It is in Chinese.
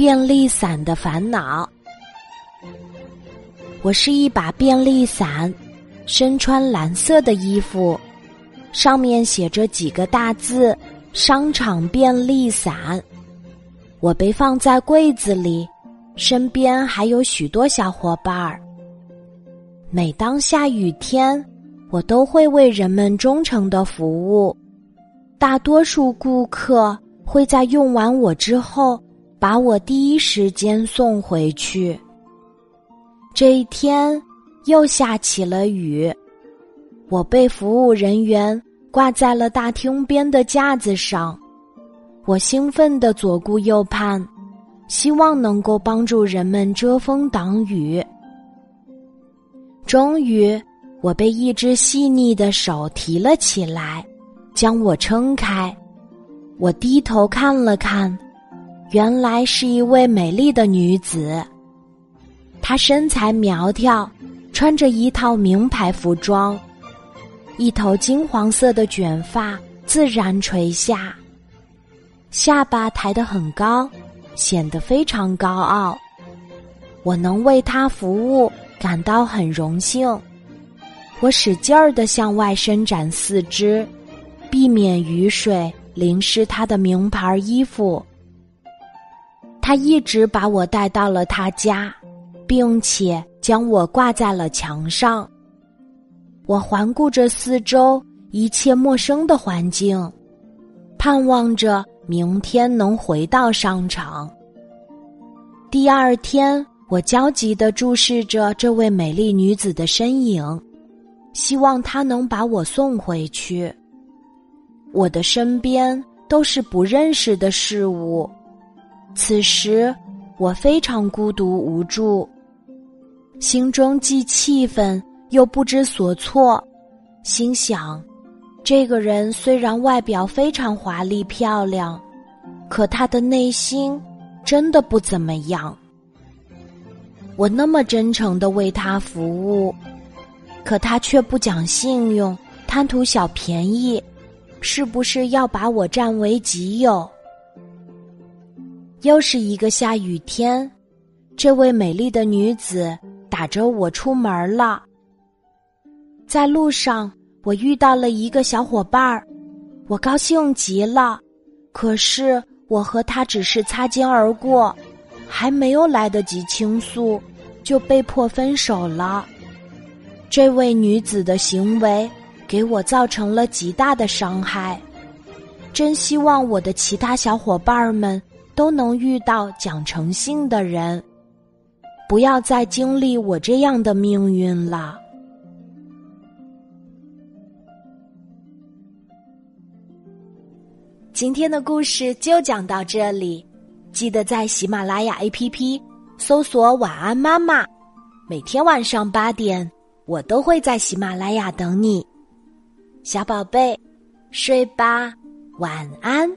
便利伞的烦恼。我是一把便利伞，身穿蓝色的衣服，上面写着几个大字“商场便利伞”。我被放在柜子里，身边还有许多小伙伴儿。每当下雨天，我都会为人们忠诚的服务。大多数顾客会在用完我之后，把我第一时间送回去。这一天又下起了雨，我被服务人员挂在了大厅边的架子上。我兴奋地左顾右盼，希望能够帮助人们遮风挡雨。终于，我被一只细腻的手提了起来，将我撑开。我低头看了看，原来是一位美丽的女子。她身材苗条，穿着一套名牌服装，一头金黄色的卷发自然垂下，下巴抬得很高，显得非常高傲。我能为她服务。感到很荣幸，我使劲儿的向外伸展四肢，避免雨水淋湿他的名牌衣服。他一直把我带到了他家，并且将我挂在了墙上。我环顾着四周一切陌生的环境，盼望着明天能回到商场。第二天。我焦急地注视着这位美丽女子的身影，希望她能把我送回去。我的身边都是不认识的事物，此时我非常孤独无助，心中既气愤又不知所措，心想：这个人虽然外表非常华丽漂亮，可他的内心真的不怎么样。我那么真诚的为他服务，可他却不讲信用，贪图小便宜，是不是要把我占为己有？又是一个下雨天，这位美丽的女子打着我出门了。在路上，我遇到了一个小伙伴儿，我高兴极了。可是我和他只是擦肩而过，还没有来得及倾诉。就被迫分手了。这位女子的行为给我造成了极大的伤害，真希望我的其他小伙伴们都能遇到讲诚信的人，不要再经历我这样的命运了。今天的故事就讲到这里，记得在喜马拉雅 APP。搜索“晚安妈妈”，每天晚上八点，我都会在喜马拉雅等你，小宝贝，睡吧，晚安。